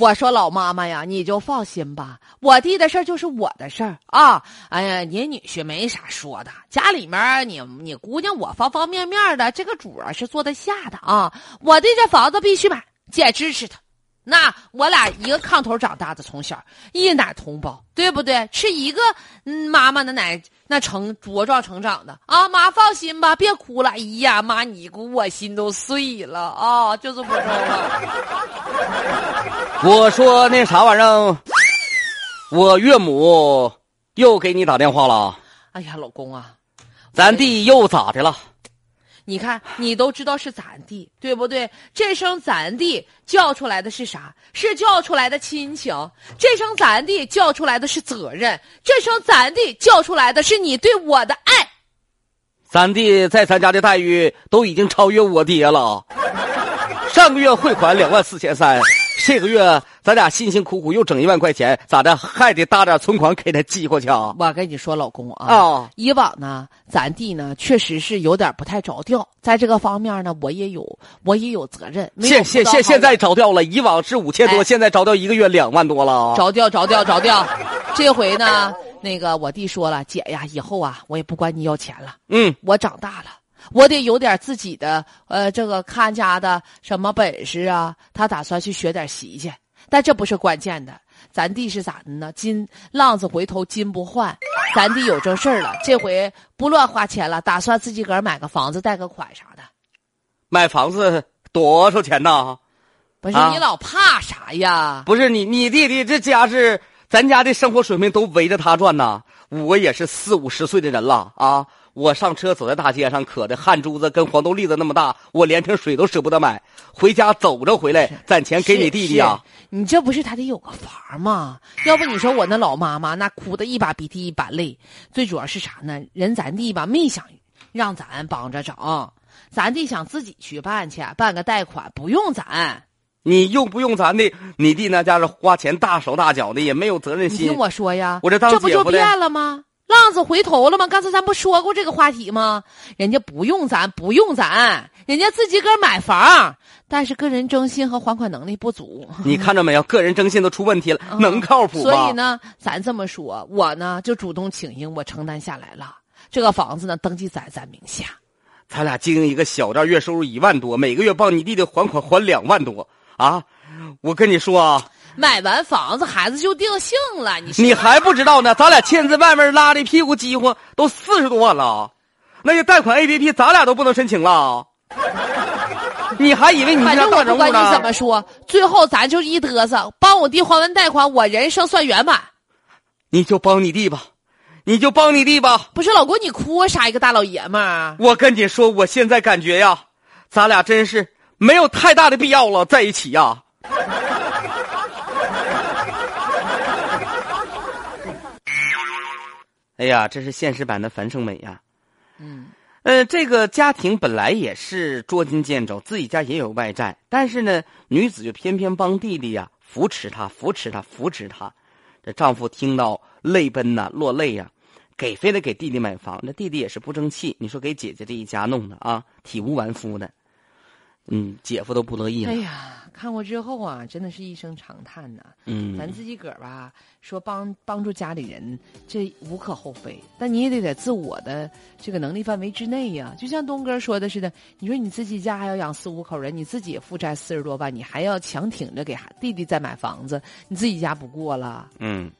我说老妈妈呀，你就放心吧，我弟的事儿就是我的事儿啊。哎呀，你女婿没啥说的，家里面你你姑娘我方方面面的这个主啊是坐得下的啊。我弟这房子必须买，姐支持他。那我俩一个炕头长大的，从小一奶同胞，对不对？吃一个嗯妈妈的奶，那成茁壮成长的啊。妈放心吧，别哭了。哎呀，妈，你姑我心都碎了啊，就是不中了。我说那啥玩意儿，我岳母又给你打电话了。哎呀，老公啊，咱弟又咋的了？你看，你都知道是咱弟，对不对？这声咱弟叫出来的是啥？是叫出来的亲情。这声咱弟叫出来的是责任。这声咱弟叫出来的是你对我的爱。咱弟在咱家的待遇都已经超越我爹了。上个月汇款两万四千三。这个月咱俩辛辛苦苦又整一万块钱，咋的还得搭点存款给他寄过去啊？我跟你说，老公啊，哦以往呢，咱弟呢确实是有点不太着调，在这个方面呢，我也有我也有责任。现现现现在着调了，以往是五千多，现在着调一个月两万多了。着调着调着调，这回呢，那个我弟说了，姐呀，以后啊，我也不管你要钱了。嗯，我长大了。我得有点自己的，呃，这个看家的什么本事啊？他打算去学点习去，但这不是关键的。咱弟是咋的呢？金浪子回头金不换，咱弟有正事儿了，这回不乱花钱了，打算自己个儿买个房子，贷个款啥的。买房子多少钱呢？不是你老怕啥呀？不是你，你弟弟这家是咱家的生活水平都围着他转呐。我也是四五十岁的人了啊。我上车走在大街上，渴的汗珠子跟黄豆粒子那么大，我连瓶水都舍不得买，回家走着回来攒钱给你弟弟啊！你这不是他得有个房吗？要不你说我那老妈妈那哭的一把鼻涕一把泪，最主要是啥呢？人咱弟吧没想让咱帮着整，咱弟想自己去办去，办个贷款不用咱，你用不用咱的？你弟那家是花钱大手大脚的，也没有责任心。听我说呀，我这当这不就变了吗？浪子回头了吗？刚才咱不说过这个话题吗？人家不用咱，不用咱，人家自己个儿买房，但是个人征信和还款能力不足。你看着没有？个人征信都出问题了，能靠谱吗？所以呢，咱这么说，我呢就主动请缨，我承担下来了。这个房子呢，登记在咱名下。咱俩经营一个小店，月收入一万多，每个月帮你弟弟还款还两万多啊！我跟你说啊。买完房子，孩子就定性了。你你还不知道呢？咱俩签字外面拉的屁股饥荒都四十多万了，那些贷款 A P P 咱俩都不能申请了。你还以为你反正我不管你怎么说，最后咱就一嘚瑟，帮我弟还完贷款，我人生算圆满。你就帮你弟吧，你就帮你弟吧。不是老公，你哭啥？一个大老爷们儿。我跟你说，我现在感觉呀，咱俩真是没有太大的必要了，在一起呀。哎呀，这是现实版的樊胜美呀！嗯，呃，这个家庭本来也是捉襟见肘，自己家也有外债，但是呢，女子就偏偏帮弟弟呀，扶持他，扶持他，扶持他。这丈夫听到泪奔呐，落泪呀，给非得给弟弟买房，这弟弟也是不争气。你说给姐姐这一家弄的啊，体无完肤的，嗯，姐夫都不乐意了。哎呀。看过之后啊，真的是一声长叹呐。嗯，咱自己个儿吧，说帮帮助家里人，这无可厚非。但你也得在自我的这个能力范围之内呀。就像东哥说的似的，你说你自己家还要养四五口人，你自己也负债四十多万，你还要强挺着给弟弟再买房子，你自己家不过了。嗯。